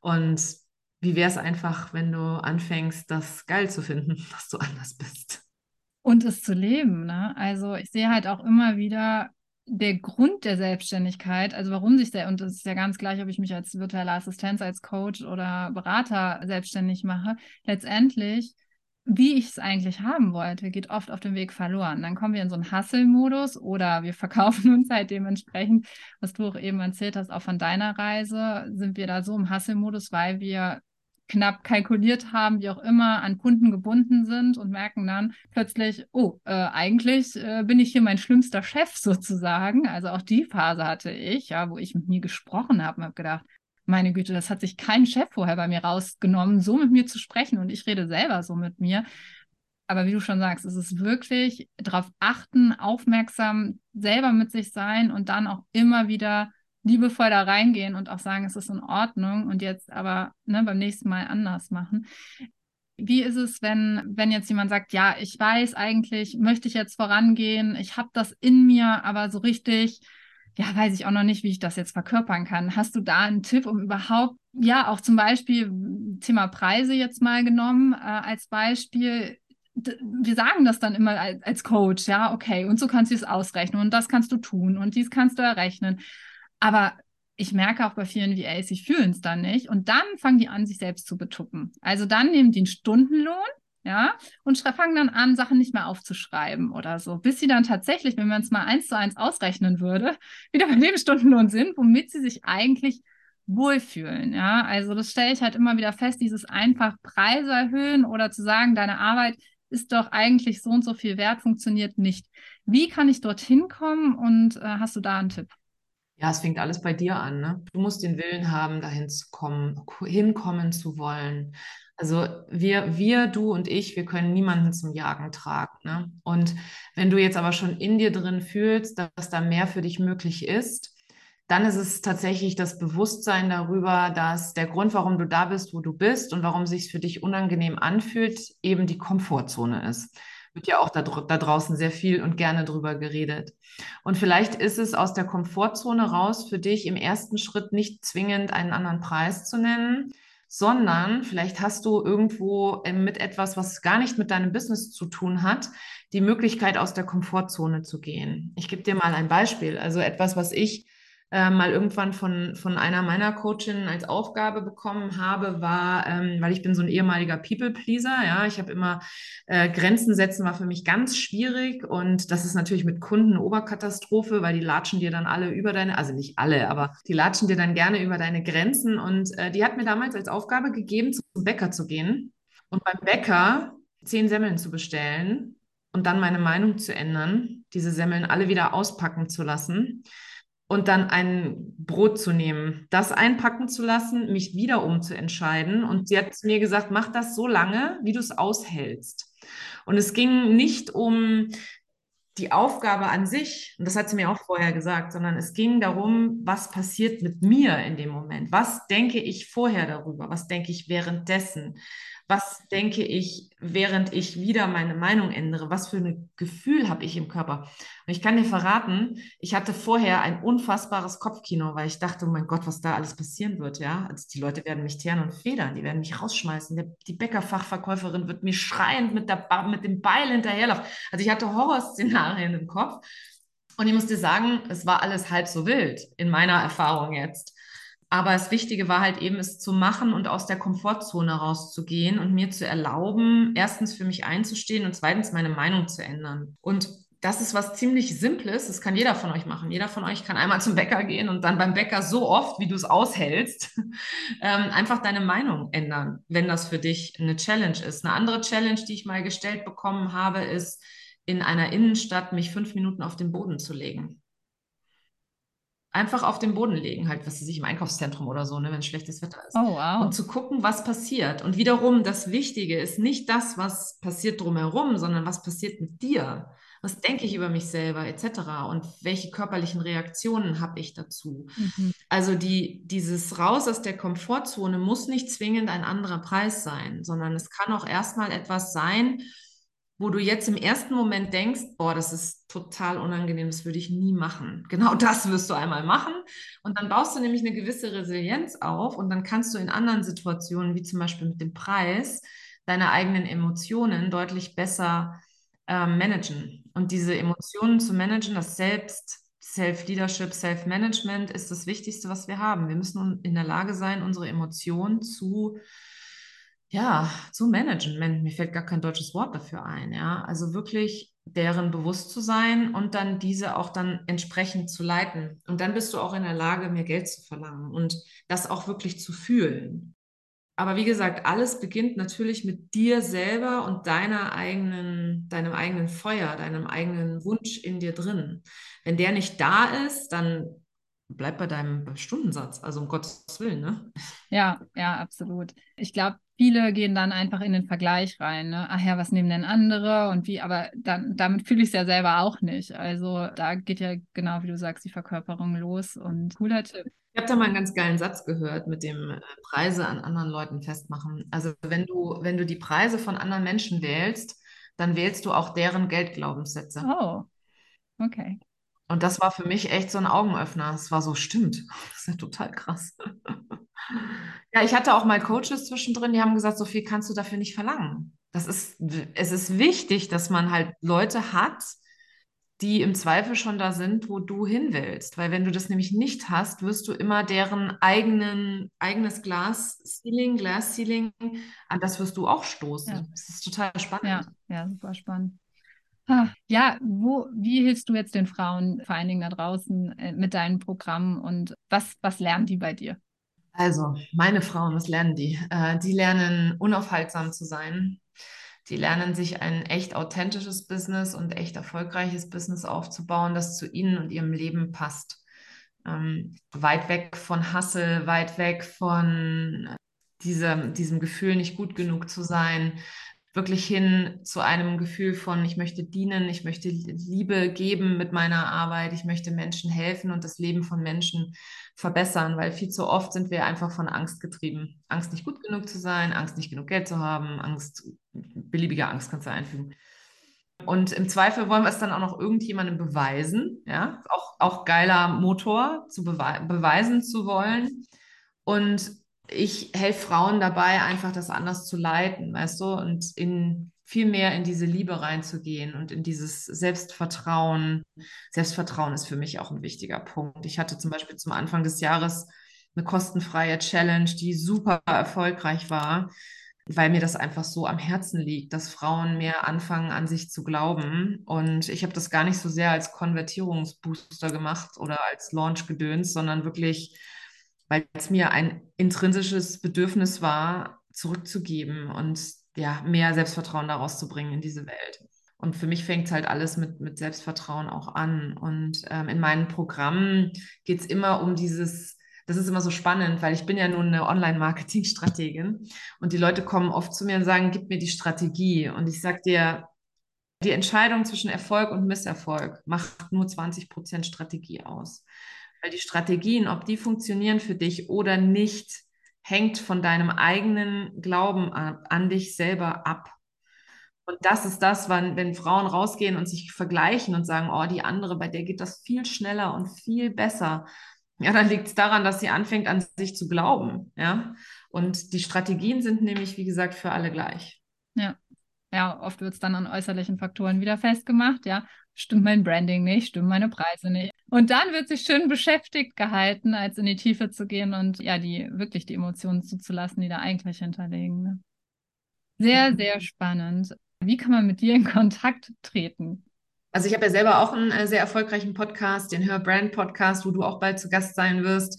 Speaker 2: Und wie wäre es einfach, wenn du anfängst, das geil zu finden, dass du anders bist?
Speaker 1: Und es zu leben. Ne? Also ich sehe halt auch immer wieder, der Grund der Selbstständigkeit, also warum sich der, und das ist ja ganz gleich, ob ich mich als virtuelle Assistenz, als Coach oder Berater selbstständig mache, letztendlich, wie ich es eigentlich haben wollte, geht oft auf dem Weg verloren. Dann kommen wir in so einen Hustle-Modus oder wir verkaufen uns halt dementsprechend, was du auch eben erzählt hast, auch von deiner Reise, sind wir da so im Hustle-Modus, weil wir knapp kalkuliert haben, wie auch immer, an Kunden gebunden sind und merken dann plötzlich, oh, äh, eigentlich äh, bin ich hier mein schlimmster Chef sozusagen. Also auch die Phase hatte ich, ja, wo ich mit mir gesprochen habe und habe gedacht, meine Güte, das hat sich kein Chef vorher bei mir rausgenommen, so mit mir zu sprechen und ich rede selber so mit mir. Aber wie du schon sagst, es ist wirklich darauf achten, aufmerksam selber mit sich sein und dann auch immer wieder liebevoll da reingehen und auch sagen, es ist in Ordnung und jetzt aber ne, beim nächsten Mal anders machen. Wie ist es, wenn, wenn jetzt jemand sagt, ja, ich weiß eigentlich, möchte ich jetzt vorangehen, ich habe das in mir, aber so richtig ja, weiß ich auch noch nicht, wie ich das jetzt verkörpern kann. Hast du da einen Tipp, um überhaupt, ja, auch zum Beispiel Thema Preise jetzt mal genommen äh, als Beispiel, wir sagen das dann immer als, als Coach, ja, okay, und so kannst du es ausrechnen und das kannst du tun und dies kannst du errechnen. Aber ich merke auch bei vielen VAs, sie fühlen es dann nicht und dann fangen die an, sich selbst zu betuppen. Also dann nehmen die einen Stundenlohn, ja, und fangen dann an, Sachen nicht mehr aufzuschreiben oder so, bis sie dann tatsächlich, wenn man es mal eins zu eins ausrechnen würde, wieder bei dem Stundenlohn sind, womit sie sich eigentlich wohlfühlen. Ja, also das stelle ich halt immer wieder fest, dieses einfach Preise erhöhen oder zu sagen, deine Arbeit ist doch eigentlich so und so viel wert, funktioniert nicht. Wie kann ich dorthin kommen und äh, hast du da einen Tipp?
Speaker 2: Ja, es fängt alles bei dir an. Ne? Du musst den Willen haben, dahin zu kommen, hinkommen zu wollen. Also wir, wir, du und ich, wir können niemanden zum Jagen tragen. Ne? Und wenn du jetzt aber schon in dir drin fühlst, dass da mehr für dich möglich ist, dann ist es tatsächlich das Bewusstsein darüber, dass der Grund, warum du da bist, wo du bist und warum sich für dich unangenehm anfühlt, eben die Komfortzone ist. Wird ja auch da, da draußen sehr viel und gerne drüber geredet. Und vielleicht ist es aus der Komfortzone raus für dich im ersten Schritt nicht zwingend einen anderen Preis zu nennen, sondern vielleicht hast du irgendwo ähm, mit etwas, was gar nicht mit deinem Business zu tun hat, die Möglichkeit aus der Komfortzone zu gehen. Ich gebe dir mal ein Beispiel. Also etwas, was ich äh, mal irgendwann von, von einer meiner Coachinnen als Aufgabe bekommen habe, war, ähm, weil ich bin so ein ehemaliger People-Pleaser, ja, ich habe immer äh, Grenzen setzen war für mich ganz schwierig und das ist natürlich mit Kunden eine Oberkatastrophe, weil die latschen dir dann alle über deine, also nicht alle, aber die latschen dir dann gerne über deine Grenzen und äh, die hat mir damals als Aufgabe gegeben, zum Bäcker zu gehen und beim Bäcker zehn Semmeln zu bestellen und dann meine Meinung zu ändern, diese Semmeln alle wieder auspacken zu lassen und dann ein Brot zu nehmen, das einpacken zu lassen, mich wieder umzuentscheiden. Und sie hat mir gesagt, mach das so lange, wie du es aushältst. Und es ging nicht um die Aufgabe an sich, und das hat sie mir auch vorher gesagt, sondern es ging darum, was passiert mit mir in dem Moment? Was denke ich vorher darüber? Was denke ich währenddessen? Was denke ich, während ich wieder meine Meinung ändere, was für ein Gefühl habe ich im Körper. Und ich kann dir verraten, ich hatte vorher ein unfassbares Kopfkino, weil ich dachte, oh mein Gott, was da alles passieren wird, ja. Also die Leute werden mich teeren und federn, die werden mich rausschmeißen. Der, die Bäckerfachverkäuferin wird mir schreiend mit, der mit dem Beil hinterherlaufen. Also ich hatte Horrorszenarien im Kopf. Und ich muss dir sagen, es war alles halb so wild in meiner Erfahrung jetzt. Aber das Wichtige war halt eben, es zu machen und aus der Komfortzone rauszugehen und mir zu erlauben, erstens für mich einzustehen und zweitens meine Meinung zu ändern. Und das ist was ziemlich Simples. Das kann jeder von euch machen. Jeder von euch kann einmal zum Bäcker gehen und dann beim Bäcker so oft, wie du es aushältst, ähm, einfach deine Meinung ändern, wenn das für dich eine Challenge ist. Eine andere Challenge, die ich mal gestellt bekommen habe, ist, in einer Innenstadt mich fünf Minuten auf den Boden zu legen einfach auf den Boden legen, halt, was sie sich im Einkaufszentrum oder so, ne, wenn schlechtes Wetter ist. Oh, wow. Und zu gucken, was passiert. Und wiederum, das Wichtige ist nicht das, was passiert drumherum, sondern was passiert mit dir. Was denke ich über mich selber, etc. Und welche körperlichen Reaktionen habe ich dazu? Mhm. Also die, dieses Raus aus der Komfortzone muss nicht zwingend ein anderer Preis sein, sondern es kann auch erstmal etwas sein, wo du jetzt im ersten Moment denkst, boah, das ist total unangenehm, das würde ich nie machen. Genau das wirst du einmal machen. Und dann baust du nämlich eine gewisse Resilienz auf und dann kannst du in anderen Situationen, wie zum Beispiel mit dem Preis, deine eigenen Emotionen deutlich besser äh, managen. Und diese Emotionen zu managen, das Selbst, Self-Leadership, Self-Management ist das Wichtigste, was wir haben. Wir müssen in der Lage sein, unsere Emotionen zu ja, zu managen. Mir fällt gar kein deutsches Wort dafür ein, ja. Also wirklich deren bewusst zu sein und dann diese auch dann entsprechend zu leiten. Und dann bist du auch in der Lage, mehr Geld zu verlangen und das auch wirklich zu fühlen. Aber wie gesagt, alles beginnt natürlich mit dir selber und deiner eigenen, deinem eigenen Feuer, deinem eigenen Wunsch in dir drin. Wenn der nicht da ist, dann bleib bei deinem Stundensatz, also um Gottes Willen, ne?
Speaker 1: Ja, ja, absolut. Ich glaube, viele gehen dann einfach in den Vergleich rein. Ne? Ach ja, was nehmen denn andere und wie, aber dann, damit fühle ich es ja selber auch nicht. Also da geht ja genau, wie du sagst, die Verkörperung los und cooler Tipp.
Speaker 2: Ich habe da mal einen ganz geilen Satz gehört mit dem äh, Preise an anderen Leuten festmachen. Also wenn du, wenn du die Preise von anderen Menschen wählst, dann wählst du auch deren Geldglaubenssätze.
Speaker 1: Oh, okay.
Speaker 2: Und das war für mich echt so ein Augenöffner. Es war so, stimmt, das ist ja total krass. Ja, ich hatte auch mal Coaches zwischendrin, die haben gesagt, so viel kannst du dafür nicht verlangen. Das ist, es ist wichtig, dass man halt Leute hat, die im Zweifel schon da sind, wo du hin willst. Weil wenn du das nämlich nicht hast, wirst du immer deren eigenen, eigenes Glas-Ceiling, Glass-Ceiling, an das wirst du auch stoßen.
Speaker 1: Ja.
Speaker 2: Das ist total spannend.
Speaker 1: Ja, ja, super spannend. Ah, Ja, wo, wie hilfst du jetzt den Frauen, vor allen Dingen da draußen, äh, mit deinen Programmen und was, was lernen die bei dir?
Speaker 2: Also, meine Frauen, was lernen die? Äh, die lernen unaufhaltsam zu sein. Die lernen sich ein echt authentisches Business und echt erfolgreiches Business aufzubauen, das zu ihnen und ihrem Leben passt. Ähm, weit weg von Hassel, weit weg von diesem, diesem Gefühl, nicht gut genug zu sein, wirklich hin zu einem Gefühl von, ich möchte dienen, ich möchte Liebe geben mit meiner Arbeit, ich möchte Menschen helfen und das Leben von Menschen verbessern, weil viel zu oft sind wir einfach von Angst getrieben. Angst, nicht gut genug zu sein, Angst, nicht genug Geld zu haben, Angst, beliebige Angst kannst du einfügen. Und im Zweifel wollen wir es dann auch noch irgendjemandem beweisen, ja, auch, auch geiler Motor, zu bewe beweisen zu wollen. Und ich helfe Frauen dabei, einfach das anders zu leiten, weißt du, und in viel mehr in diese Liebe reinzugehen und in dieses Selbstvertrauen. Selbstvertrauen ist für mich auch ein wichtiger Punkt. Ich hatte zum Beispiel zum Anfang des Jahres eine kostenfreie Challenge, die super erfolgreich war, weil mir das einfach so am Herzen liegt, dass Frauen mehr anfangen, an sich zu glauben. Und ich habe das gar nicht so sehr als Konvertierungsbooster gemacht oder als Launch-Gedöns, sondern wirklich weil es mir ein intrinsisches Bedürfnis war, zurückzugeben und ja, mehr Selbstvertrauen daraus zu bringen in diese Welt. Und für mich fängt es halt alles mit, mit Selbstvertrauen auch an. Und ähm, in meinen Programmen geht es immer um dieses, das ist immer so spannend, weil ich bin ja nun eine Online-Marketing-Strategin und die Leute kommen oft zu mir und sagen, gib mir die Strategie. Und ich sage dir, die Entscheidung zwischen Erfolg und Misserfolg macht nur 20 Prozent Strategie aus. Weil die Strategien, ob die funktionieren für dich oder nicht, hängt von deinem eigenen Glauben an, an dich selber ab. Und das ist das, wenn, wenn Frauen rausgehen und sich vergleichen und sagen, oh, die andere, bei der geht das viel schneller und viel besser. Ja, dann liegt es daran, dass sie anfängt, an sich zu glauben. Ja. Und die Strategien sind nämlich, wie gesagt, für alle gleich.
Speaker 1: Ja. Ja, oft wird es dann an äußerlichen Faktoren wieder festgemacht. Ja, stimmt mein Branding nicht, stimmen meine Preise nicht. Und dann wird sich schön beschäftigt gehalten, als in die Tiefe zu gehen und ja, die wirklich die Emotionen zuzulassen, die da eigentlich hinterlegen. Ne? Sehr, sehr spannend. Wie kann man mit dir in Kontakt treten?
Speaker 2: Also ich habe ja selber auch einen äh, sehr erfolgreichen Podcast, den Hör Brand Podcast, wo du auch bald zu Gast sein wirst.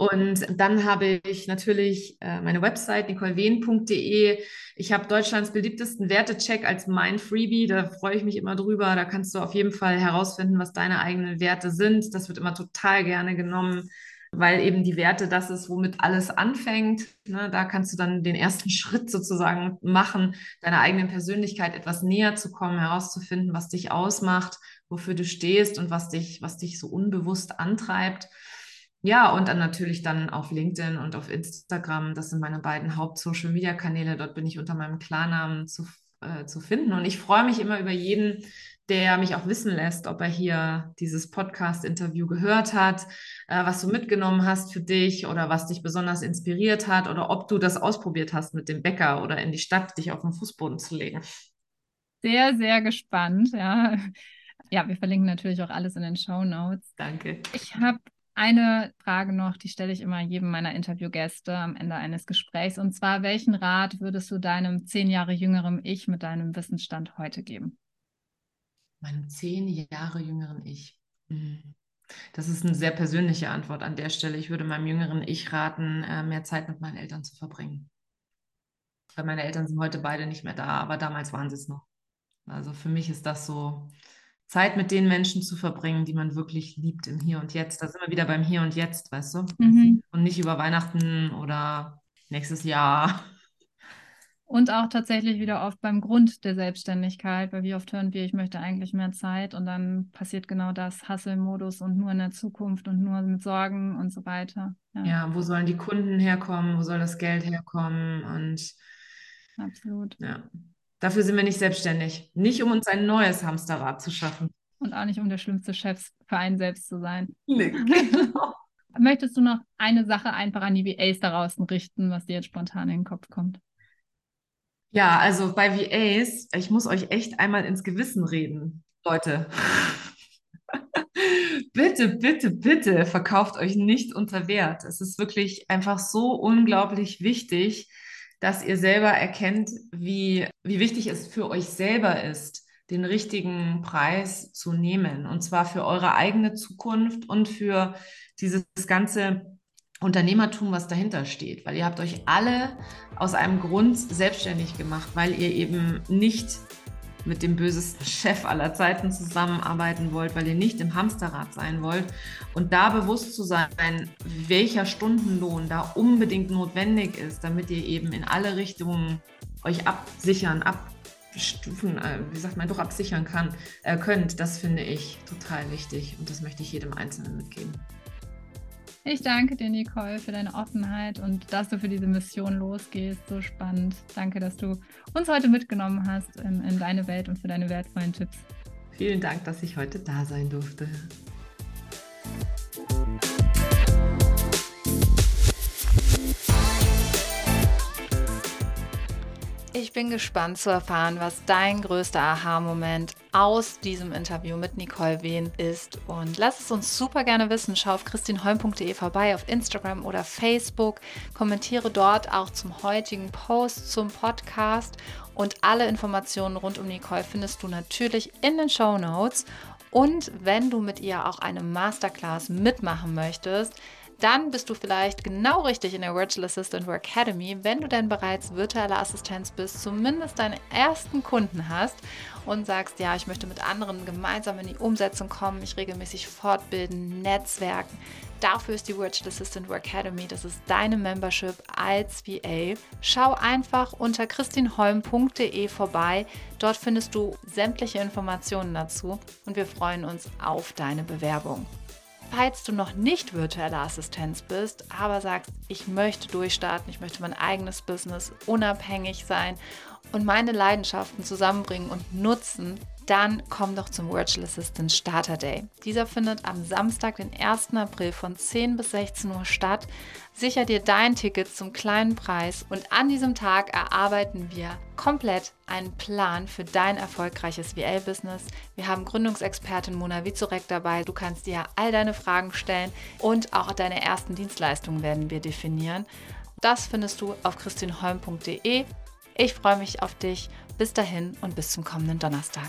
Speaker 2: Und dann habe ich natürlich äh, meine Website nicolewehn.de. Ich habe Deutschlands beliebtesten Wertecheck als mein Freebie. Da freue ich mich immer drüber. Da kannst du auf jeden Fall herausfinden, was deine eigenen Werte sind. Das wird immer total gerne genommen, weil eben die Werte das ist, womit alles anfängt. Ne? Da kannst du dann den ersten Schritt sozusagen machen, deiner eigenen Persönlichkeit etwas näher zu kommen, herauszufinden, was dich ausmacht, wofür du stehst und was dich, was dich so unbewusst antreibt. Ja, und dann natürlich dann auf LinkedIn und auf Instagram. Das sind meine beiden Haupt-Social-Media-Kanäle. Dort bin ich unter meinem Klarnamen zu, äh, zu finden. Und ich freue mich immer über jeden, der mich auch wissen lässt, ob er hier dieses Podcast-Interview gehört hat, äh, was du mitgenommen hast für dich oder was dich besonders inspiriert hat oder ob du das ausprobiert hast mit dem Bäcker oder in die Stadt, dich auf den Fußboden zu legen.
Speaker 1: Sehr, sehr gespannt, ja. Ja, wir verlinken natürlich auch alles in den Show Notes.
Speaker 2: Danke.
Speaker 1: Ich habe eine Frage noch, die stelle ich immer jedem meiner Interviewgäste am Ende eines Gesprächs. Und zwar, welchen Rat würdest du deinem zehn Jahre jüngeren Ich mit deinem Wissensstand heute geben?
Speaker 2: Meinem zehn Jahre jüngeren Ich. Hm. Das ist eine sehr persönliche Antwort an der Stelle. Ich würde meinem jüngeren Ich raten, äh, mehr Zeit mit meinen Eltern zu verbringen. Weil meine Eltern sind heute beide nicht mehr da, aber damals waren sie es noch. Also für mich ist das so Zeit mit den Menschen zu verbringen, die man wirklich liebt im Hier und Jetzt. Da sind wir wieder beim Hier und Jetzt, weißt du? Mhm. Und nicht über Weihnachten oder nächstes Jahr.
Speaker 1: Und auch tatsächlich wieder oft beim Grund der Selbstständigkeit, weil wie oft hören wir, ich möchte eigentlich mehr Zeit und dann passiert genau das, Hustle-Modus und nur in der Zukunft und nur mit Sorgen und so weiter.
Speaker 2: Ja. ja, wo sollen die Kunden herkommen, wo soll das Geld herkommen und
Speaker 1: Absolut.
Speaker 2: Ja. Dafür sind wir nicht selbstständig. Nicht, um uns ein neues Hamsterrad zu schaffen.
Speaker 1: Und auch nicht um der schlimmste Chef für einen selbst zu sein. Nee, genau. Möchtest du noch eine Sache einfach an die VAs da draußen richten, was dir jetzt spontan in den Kopf kommt?
Speaker 2: Ja, also bei VAs, ich muss euch echt einmal ins Gewissen reden, Leute. bitte, bitte, bitte verkauft euch nicht unter Wert. Es ist wirklich einfach so unglaublich wichtig, dass ihr selber erkennt, wie, wie wichtig es für euch selber ist, den richtigen Preis zu nehmen. Und zwar für eure eigene Zukunft und für dieses ganze Unternehmertum, was dahinter steht. Weil ihr habt euch alle aus einem Grund selbstständig gemacht, weil ihr eben nicht mit dem bösesten Chef aller Zeiten zusammenarbeiten wollt, weil ihr nicht im Hamsterrad sein wollt. Und da bewusst zu sein, welcher Stundenlohn da unbedingt notwendig ist, damit ihr eben in alle Richtungen euch absichern, abstufen, äh, wie sagt man, doch absichern kann, äh, könnt, das finde ich total wichtig und das möchte ich jedem Einzelnen mitgeben.
Speaker 1: Ich danke dir, Nicole, für deine Offenheit und dass du für diese Mission losgehst. So spannend. Danke, dass du uns heute mitgenommen hast in, in deine Welt und für deine wertvollen Tipps.
Speaker 2: Vielen Dank, dass ich heute da sein durfte.
Speaker 1: Ich bin gespannt zu erfahren, was dein größter Aha-Moment aus diesem Interview mit Nicole Wehn ist. Und lass es uns super gerne wissen. Schau auf christinholm.de vorbei auf Instagram oder Facebook. Kommentiere dort auch zum heutigen Post zum Podcast. Und alle Informationen rund um Nicole findest du natürlich in den Show Notes. Und wenn du mit ihr auch eine Masterclass mitmachen möchtest, dann bist du vielleicht genau richtig in der Virtual Assistant Work Academy, wenn du denn bereits virtuelle Assistenz bist, zumindest deinen ersten Kunden hast und sagst, ja, ich möchte mit anderen gemeinsam in die Umsetzung kommen, mich regelmäßig fortbilden, netzwerken. Dafür ist die Virtual Assistant Work Academy. Das ist deine Membership als VA. Schau einfach unter christinholm.de vorbei. Dort findest du sämtliche Informationen dazu und wir freuen uns auf deine Bewerbung. Falls du noch nicht virtuelle Assistenz bist, aber sagst, ich möchte durchstarten, ich möchte mein eigenes Business unabhängig sein und meine Leidenschaften zusammenbringen und nutzen, dann komm doch zum Virtual Assistant Starter Day. Dieser findet am Samstag, den 1. April von 10 bis 16 Uhr statt. Sicher dir dein Ticket zum kleinen Preis und an diesem Tag erarbeiten wir komplett einen Plan für dein erfolgreiches VL-Business. Wir haben Gründungsexpertin Mona Vizurek dabei. Du kannst dir all deine Fragen stellen und auch deine ersten Dienstleistungen werden wir definieren. Das findest du auf christinholm.de. Ich freue mich auf dich. Bis dahin und bis zum kommenden Donnerstag.